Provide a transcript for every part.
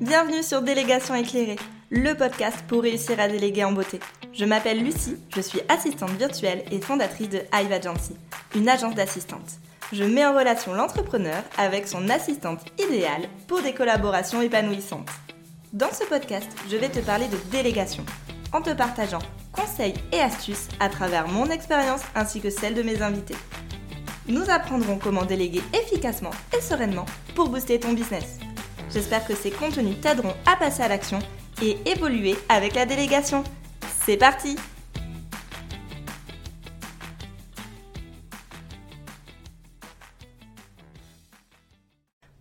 Bienvenue sur Délégation éclairée, le podcast pour réussir à déléguer en beauté. Je m'appelle Lucie, je suis assistante virtuelle et fondatrice de Hive Agency, une agence d'assistante. Je mets en relation l'entrepreneur avec son assistante idéale pour des collaborations épanouissantes. Dans ce podcast, je vais te parler de délégation, en te partageant conseils et astuces à travers mon expérience ainsi que celle de mes invités. Nous apprendrons comment déléguer efficacement et sereinement pour booster ton business. J'espère que ces contenus t'aideront à passer à l'action et évoluer avec la délégation. C'est parti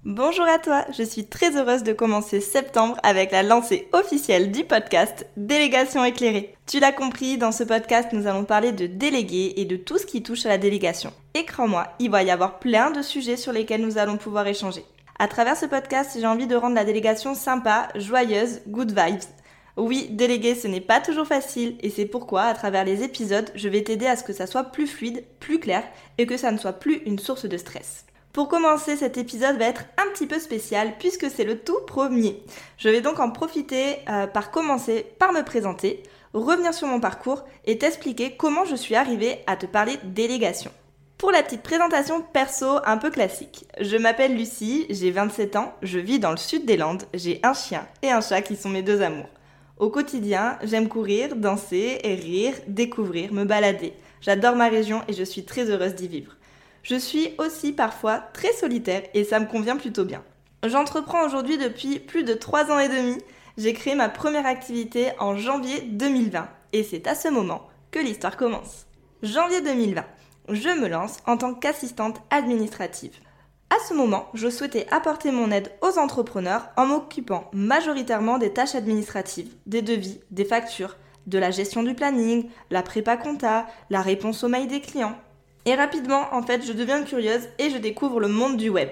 Bonjour à toi, je suis très heureuse de commencer septembre avec la lancée officielle du podcast Délégation éclairée. Tu l'as compris, dans ce podcast, nous allons parler de déléguer et de tout ce qui touche à la délégation. Et crois-moi, il va y avoir plein de sujets sur lesquels nous allons pouvoir échanger. À travers ce podcast, j'ai envie de rendre la délégation sympa, joyeuse, good vibes. Oui, déléguer, ce n'est pas toujours facile et c'est pourquoi, à travers les épisodes, je vais t'aider à ce que ça soit plus fluide, plus clair et que ça ne soit plus une source de stress. Pour commencer, cet épisode va être un petit peu spécial puisque c'est le tout premier. Je vais donc en profiter euh, par commencer par me présenter, revenir sur mon parcours et t'expliquer comment je suis arrivée à te parler délégation. Pour la petite présentation perso un peu classique, je m'appelle Lucie, j'ai 27 ans, je vis dans le sud des Landes, j'ai un chien et un chat qui sont mes deux amours. Au quotidien, j'aime courir, danser rire, découvrir, me balader. J'adore ma région et je suis très heureuse d'y vivre. Je suis aussi parfois très solitaire et ça me convient plutôt bien. J'entreprends aujourd'hui depuis plus de 3 ans et demi. J'ai créé ma première activité en janvier 2020 et c'est à ce moment que l'histoire commence. Janvier 2020 je me lance en tant qu'assistante administrative. À ce moment, je souhaitais apporter mon aide aux entrepreneurs en m'occupant majoritairement des tâches administratives, des devis, des factures, de la gestion du planning, la prépa compta, la réponse aux mails des clients. Et rapidement, en fait, je deviens curieuse et je découvre le monde du web.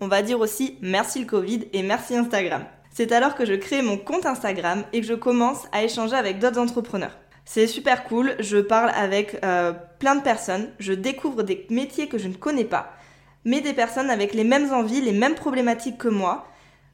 On va dire aussi merci le Covid et merci Instagram. C'est alors que je crée mon compte Instagram et que je commence à échanger avec d'autres entrepreneurs. C'est super cool, je parle avec euh, plein de personnes, je découvre des métiers que je ne connais pas, mais des personnes avec les mêmes envies, les mêmes problématiques que moi.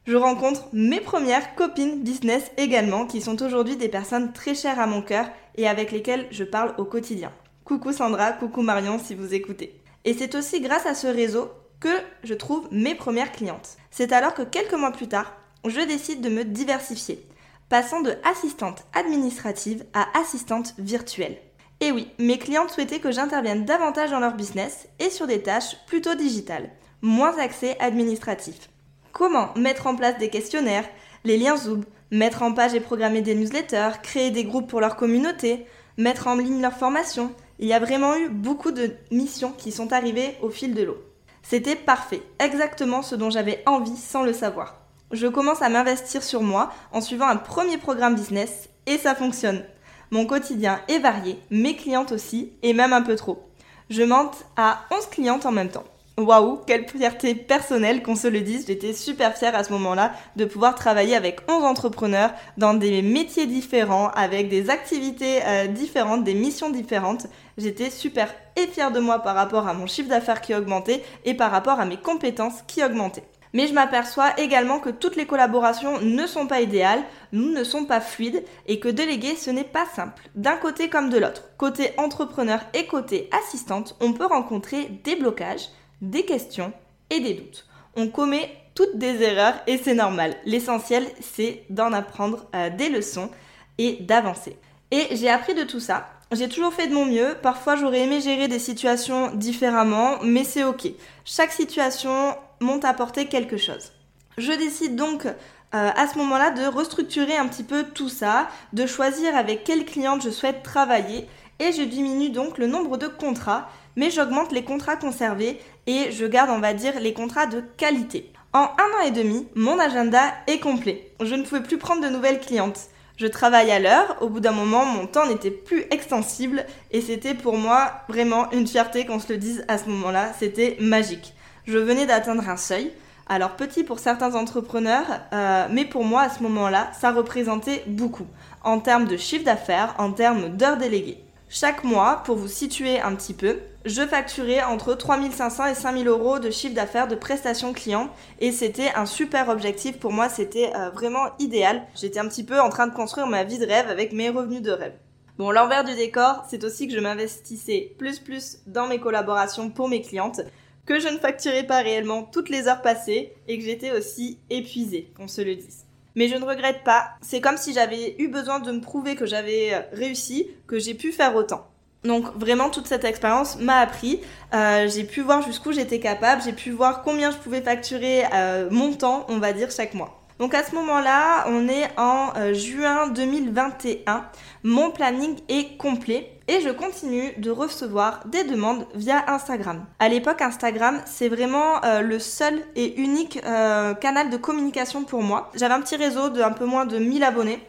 Je rencontre mes premières copines business également, qui sont aujourd'hui des personnes très chères à mon cœur et avec lesquelles je parle au quotidien. Coucou Sandra, coucou Marion si vous écoutez. Et c'est aussi grâce à ce réseau que je trouve mes premières clientes. C'est alors que quelques mois plus tard, je décide de me diversifier passant de assistante administrative à assistante virtuelle. Et oui, mes clientes souhaitaient que j'intervienne davantage dans leur business et sur des tâches plutôt digitales, moins axées administratif. Comment mettre en place des questionnaires, les liens Zoom, mettre en page et programmer des newsletters, créer des groupes pour leur communauté, mettre en ligne leurs formations. Il y a vraiment eu beaucoup de missions qui sont arrivées au fil de l'eau. C'était parfait, exactement ce dont j'avais envie sans le savoir je commence à m'investir sur moi en suivant un premier programme business et ça fonctionne. Mon quotidien est varié, mes clientes aussi, et même un peu trop. Je monte à 11 clientes en même temps. Waouh, quelle fierté personnelle qu'on se le dise, j'étais super fière à ce moment-là de pouvoir travailler avec 11 entrepreneurs dans des métiers différents, avec des activités euh, différentes, des missions différentes. J'étais super et fière de moi par rapport à mon chiffre d'affaires qui augmentait et par rapport à mes compétences qui augmentaient. Mais je m'aperçois également que toutes les collaborations ne sont pas idéales, nous ne sont pas fluides et que déléguer ce n'est pas simple, d'un côté comme de l'autre. Côté entrepreneur et côté assistante, on peut rencontrer des blocages, des questions et des doutes. On commet toutes des erreurs et c'est normal. L'essentiel c'est d'en apprendre euh, des leçons et d'avancer. Et j'ai appris de tout ça. J'ai toujours fait de mon mieux. Parfois, j'aurais aimé gérer des situations différemment, mais c'est ok. Chaque situation m'ont apporté quelque chose. Je décide donc euh, à ce moment-là de restructurer un petit peu tout ça, de choisir avec quelle cliente je souhaite travailler et je diminue donc le nombre de contrats, mais j'augmente les contrats conservés et je garde, on va dire, les contrats de qualité. En un an et demi, mon agenda est complet. Je ne pouvais plus prendre de nouvelles clientes. Je travaille à l'heure, au bout d'un moment, mon temps n'était plus extensible et c'était pour moi vraiment une fierté qu'on se le dise à ce moment-là, c'était magique je venais d'atteindre un seuil. Alors petit pour certains entrepreneurs, euh, mais pour moi à ce moment-là, ça représentait beaucoup en termes de chiffre d'affaires, en termes d'heures déléguées. Chaque mois, pour vous situer un petit peu, je facturais entre 3500 et 5000 euros de chiffre d'affaires de prestations clients et c'était un super objectif pour moi, c'était euh, vraiment idéal. J'étais un petit peu en train de construire ma vie de rêve avec mes revenus de rêve. Bon, l'envers du décor, c'est aussi que je m'investissais plus plus dans mes collaborations pour mes clientes, que je ne facturais pas réellement toutes les heures passées et que j'étais aussi épuisée, qu'on se le dise. Mais je ne regrette pas. C'est comme si j'avais eu besoin de me prouver que j'avais euh, réussi, que j'ai pu faire autant. Donc vraiment toute cette expérience m'a appris. Euh, j'ai pu voir jusqu'où j'étais capable, j'ai pu voir combien je pouvais facturer euh, mon temps, on va dire, chaque mois. Donc à ce moment-là, on est en juin 2021. Mon planning est complet et je continue de recevoir des demandes via Instagram. À l'époque, Instagram, c'est vraiment euh, le seul et unique euh, canal de communication pour moi. J'avais un petit réseau de un peu moins de 1000 abonnés,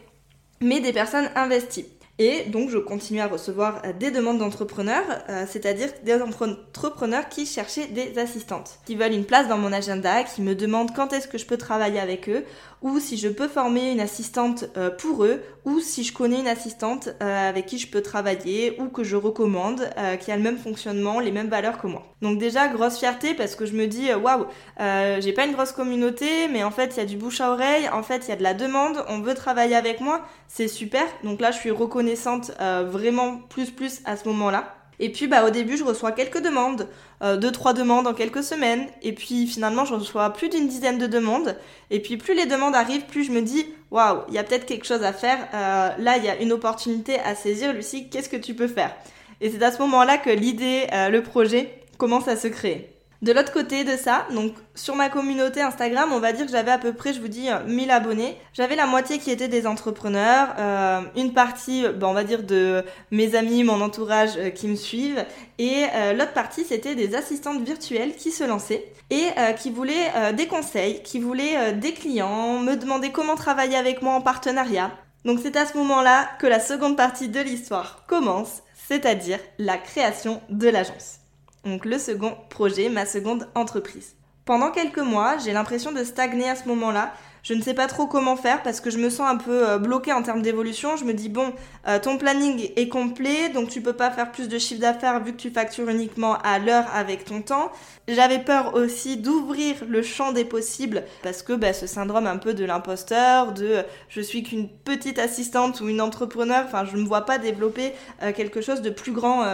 mais des personnes investies. Et donc je continue à recevoir euh, des demandes d'entrepreneurs, c'est-à-dire des entrepreneurs qui cherchaient des assistantes, qui veulent une place dans mon agenda, qui me demandent quand est-ce que je peux travailler avec eux, ou si je peux former une assistante pour eux, ou si je connais une assistante avec qui je peux travailler, ou que je recommande, qui a le même fonctionnement, les mêmes valeurs que moi. Donc déjà, grosse fierté parce que je me dis, waouh, j'ai pas une grosse communauté, mais en fait, il y a du bouche à oreille, en fait, il y a de la demande, on veut travailler avec moi, c'est super. Donc là, je suis reconnaissante euh, vraiment plus plus à ce moment-là. Et puis bah au début, je reçois quelques demandes, euh, deux trois demandes en quelques semaines, et puis finalement, je reçois plus d'une dizaine de demandes. Et puis plus les demandes arrivent, plus je me dis waouh, il y a peut-être quelque chose à faire. Euh, là, il y a une opportunité à saisir. Lucie, qu'est-ce que tu peux faire? Et c'est à ce moment-là que l'idée, le projet commence à se créer. De l'autre côté de ça, donc sur ma communauté Instagram, on va dire que j'avais à peu près, je vous dis, 1000 abonnés. J'avais la moitié qui étaient des entrepreneurs, euh, une partie, ben, on va dire, de mes amis, mon entourage euh, qui me suivent, et euh, l'autre partie, c'était des assistantes virtuelles qui se lançaient et qui voulaient des conseils, qui voulaient des clients, me demander comment travailler avec moi en partenariat. Donc c'est à ce moment-là que la seconde partie de l'histoire commence, c'est-à-dire la création de l'agence. Donc le second projet, ma seconde entreprise. Pendant quelques mois, j'ai l'impression de stagner à ce moment-là. Je ne sais pas trop comment faire parce que je me sens un peu euh, bloquée en termes d'évolution. Je me dis bon, euh, ton planning est complet, donc tu peux pas faire plus de chiffre d'affaires vu que tu factures uniquement à l'heure avec ton temps. J'avais peur aussi d'ouvrir le champ des possibles parce que bah, ce syndrome un peu de l'imposteur, de euh, je suis qu'une petite assistante ou une entrepreneur. Enfin, je ne me vois pas développer quelque chose de plus grand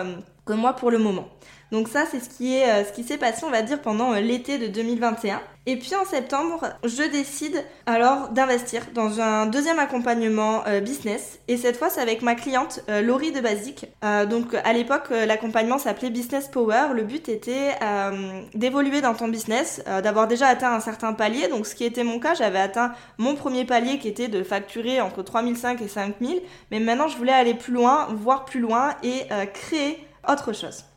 que moi pour le moment. Donc ça, c'est ce qui est euh, ce qui s'est passé, on va dire, pendant euh, l'été de 2021. Et puis en septembre, je décide alors d'investir dans un deuxième accompagnement euh, business. Et cette fois, c'est avec ma cliente Laurie de Basique. donc à l'époque, l'accompagnement s'appelait Business Power. Le but était d'évoluer dans ton business, d'avoir déjà atteint un certain palier. Donc ce qui était mon cas, j'avais atteint mon premier palier qui était de facturer entre 3005 et 5000. Mais maintenant, je voulais aller plus loin, voir plus loin et créer autre chose.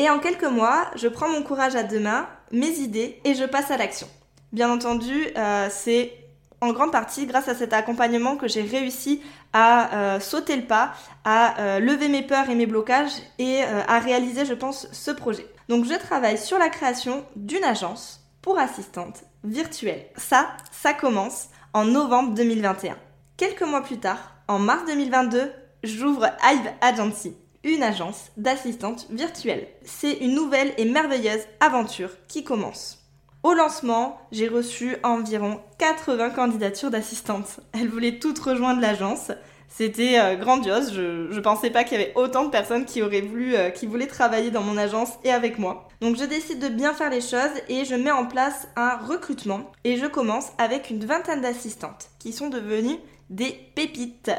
Et en quelques mois, je prends mon courage à deux mains, mes idées, et je passe à l'action. Bien entendu, euh, c'est en grande partie grâce à cet accompagnement que j'ai réussi à euh, sauter le pas, à euh, lever mes peurs et mes blocages et à réaliser, je pense, ce projet. Donc je travaille sur la création d'une agence pour assistantes virtuelles. Ça, ça commence en novembre 2021. Quelques mois plus tard, en mars 2022, j'ouvre Hive Agency une agence d'assistantes virtuelles. C'est une nouvelle et merveilleuse aventure qui commence. Au lancement, j'ai reçu environ 80 candidatures d'assistantes. Elles voulaient toutes rejoindre l'agence. C'était euh, grandiose. Je, ne pensais pas qu'il y avait autant de personnes qui auraient voulu, euh, qui voulaient travailler dans mon agence et avec moi. Donc je décide de bien faire les choses et je mets en place un recrutement et je commence avec une vingtaine d'assistantes qui sont devenues des pépites.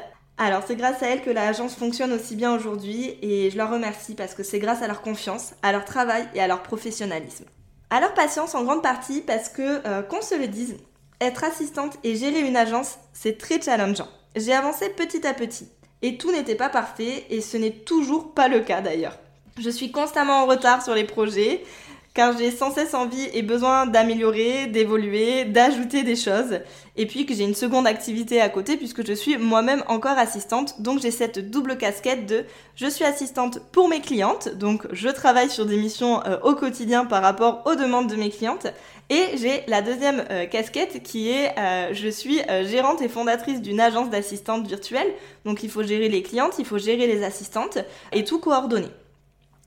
Alors c'est grâce à elles que l'agence fonctionne aussi bien aujourd'hui et je leur remercie parce que c'est grâce à leur confiance, à leur travail et à leur professionnalisme. À leur patience en grande partie parce que, euh, qu'on se le dise, être assistante et gérer une agence, c'est très challengeant. J'ai avancé petit à petit et tout n'était pas parfait et ce n'est toujours pas le cas d'ailleurs. Je suis constamment en retard sur les projets, car j'ai sans cesse envie et besoin d'améliorer, d'évoluer, d'ajouter des choses, et puis que j'ai une seconde activité à côté puisque je suis moi-même encore assistante, donc j'ai cette double casquette de je suis assistante pour mes clientes, donc je travaille sur des missions euh, au quotidien par rapport aux demandes de mes clientes, et j'ai la deuxième euh, casquette qui est euh, je suis gérante et fondatrice d'une agence d'assistantes virtuelles, donc il faut gérer les clientes, il faut gérer les assistantes et tout coordonner.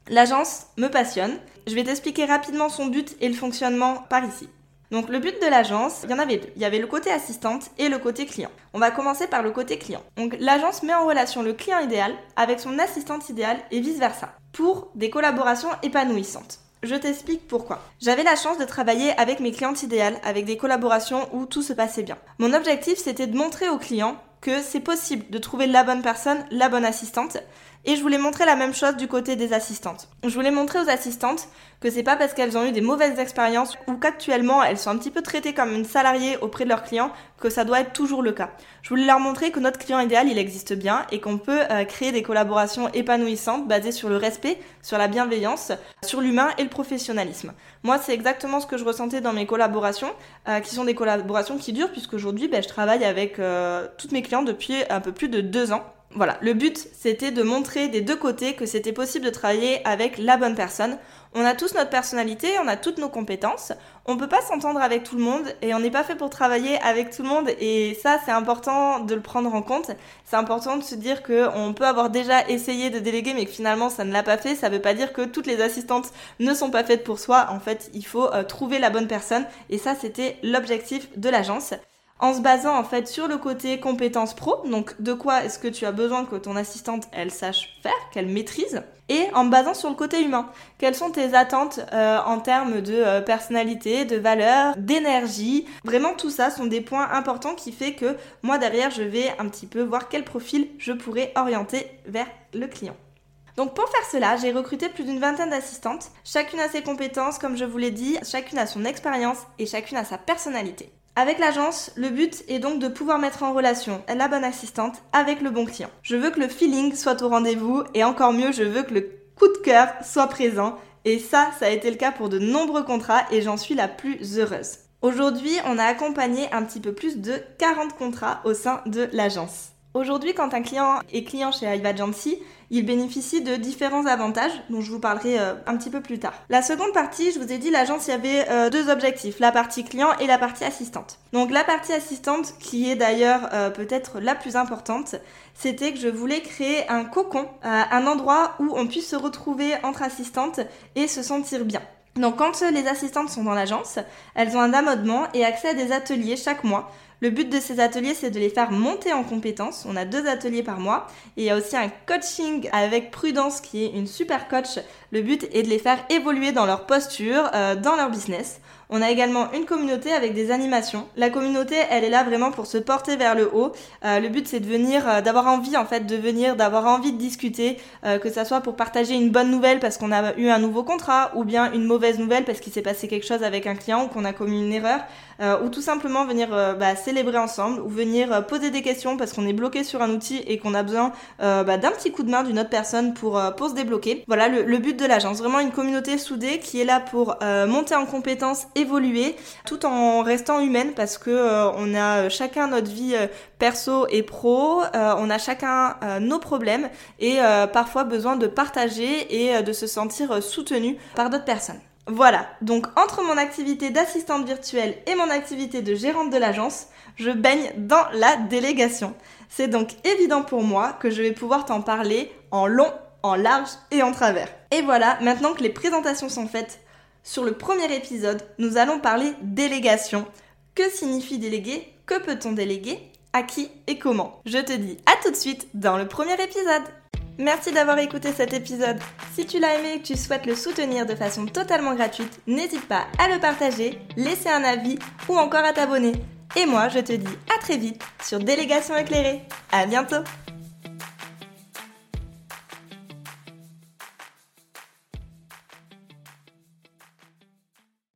L'agence me passionne. Je vais t'expliquer rapidement son but et le fonctionnement par ici. Donc le but de l'agence, il y en avait deux. Il y avait le côté assistante et le côté client. On va commencer par le côté client. Donc l'agence met en relation le client idéal avec son assistante idéale et vice-versa pour des collaborations épanouissantes. Je t'explique pourquoi. J'avais la chance de travailler avec mes clientes idéales, avec des collaborations où tout se passait bien. Mon objectif, c'était de montrer aux clients que c'est possible de trouver la bonne personne, la bonne assistante, et je voulais montrer la même chose du côté des assistantes. Je voulais montrer aux assistantes que c'est pas parce qu'elles ont eu des mauvaises expériences ou qu'actuellement elles sont un petit peu traitées comme une salariée auprès de leurs clients que ça doit être toujours le cas. Je voulais leur montrer que notre client idéal il existe bien et qu'on peut euh, créer des collaborations épanouissantes basées sur le respect, sur la bienveillance, sur l'humain et le professionnalisme. Moi c'est exactement ce que je ressentais dans mes collaborations, euh, qui sont des collaborations qui durent puisqu'aujourd'hui ben, je travaille avec euh, toutes mes clients depuis un peu plus de deux ans. Voilà, le but c'était de montrer des deux côtés que c'était possible de travailler avec la bonne personne. On a tous notre personnalité, on a toutes nos compétences, on peut pas s'entendre avec tout le monde et on n'est pas fait pour travailler avec tout le monde et ça c'est important de le prendre en compte. C'est important de se dire que on peut avoir déjà essayé de déléguer mais que finalement ça ne l'a pas fait. Ça veut pas dire que toutes les assistantes ne sont pas faites pour soi. En fait, il faut euh, trouver la bonne personne et ça c'était l'objectif de l'agence en se basant en fait sur le côté compétences pro, donc de quoi est-ce que tu as besoin que ton assistante elle sache faire, qu'elle maîtrise, et en me basant sur le côté humain. Quelles sont tes attentes euh, en termes de euh, personnalité, de valeur, d'énergie? Vraiment tout ça sont des points importants qui fait que moi derrière je vais un petit peu voir quel profil je pourrais orienter vers le client. Donc pour faire cela, j'ai recruté plus d'une vingtaine d'assistantes. Chacune a ses compétences, comme je vous l'ai dit, chacune a son expérience et chacune a sa personnalité. Avec l'agence, le but est donc de pouvoir mettre en relation la bonne assistante avec le bon client. Je veux que le feeling soit au rendez-vous et encore mieux, je veux que le coup de cœur soit présent. Et ça, ça a été le cas pour de nombreux contrats et j'en suis la plus heureuse. Aujourd'hui, on a accompagné un petit peu plus de 40 contrats au sein de l'agence. Aujourd'hui, quand un client est client chez Ivagency, il bénéficie de différents avantages dont je vous parlerai euh, un petit peu plus tard. La seconde partie, je vous ai dit, l'agence, y avait euh, deux objectifs, la partie client et la partie assistante. Donc la partie assistante, qui est d'ailleurs euh, peut-être la plus importante, c'était que je voulais créer un cocon, un endroit où on puisse se retrouver entre assistantes et se sentir bien. Donc quand les assistantes sont dans l'agence, elles ont un amendement et accès à des ateliers chaque mois le but de ces ateliers, c'est de les faire monter en compétences. On a deux ateliers par mois. Il y a aussi un coaching avec Prudence qui est une super coach. Le but est de les faire évoluer dans leur posture, euh, dans leur business. On a également une communauté avec des animations. La communauté, elle est là vraiment pour se porter vers le haut. Euh, le but, c'est de venir, euh, d'avoir envie en fait de venir, d'avoir envie de discuter, que ça soit pour partager une bonne nouvelle parce qu'on a eu un nouveau contrat, ou bien une mauvaise nouvelle parce qu'il s'est passé quelque chose avec un client ou qu'on a commis une erreur, ou tout simplement venir bah, célébrer ensemble ou venir euh, poser des questions parce qu'on est bloqué sur un outil et qu'on a besoin euh, bah, d'un petit coup de main d'une autre personne pour, euh, pour se débloquer. Voilà le, but de l'agence, vraiment une communauté soudée qui est là pour monter en compétences, évoluer, tout en restant humaine parce que on a chacun notre vie perso et pro, on a chacun nos problèmes et parfois besoin de partager et de se sentir soutenu par d'autres personnes. Voilà, donc entre mon activité d'assistante virtuelle et mon activité de gérante de l'agence, je baigne dans la délégation. C'est donc évident pour moi que je vais pouvoir t'en parler en long, en large et en travers. Et voilà, maintenant que les présentations sont faites, sur le premier épisode, nous allons parler délégation. Que signifie déléguer? Que peut-on déléguer? À qui et comment? Je te dis à tout de suite dans le premier épisode Merci d'avoir écouté cet épisode. Si tu l'as aimé et que tu souhaites le soutenir de façon totalement gratuite, n'hésite pas à le partager, laisser un avis ou encore à t'abonner. Et moi, je te dis à très vite sur Délégation éclairée. À bientôt!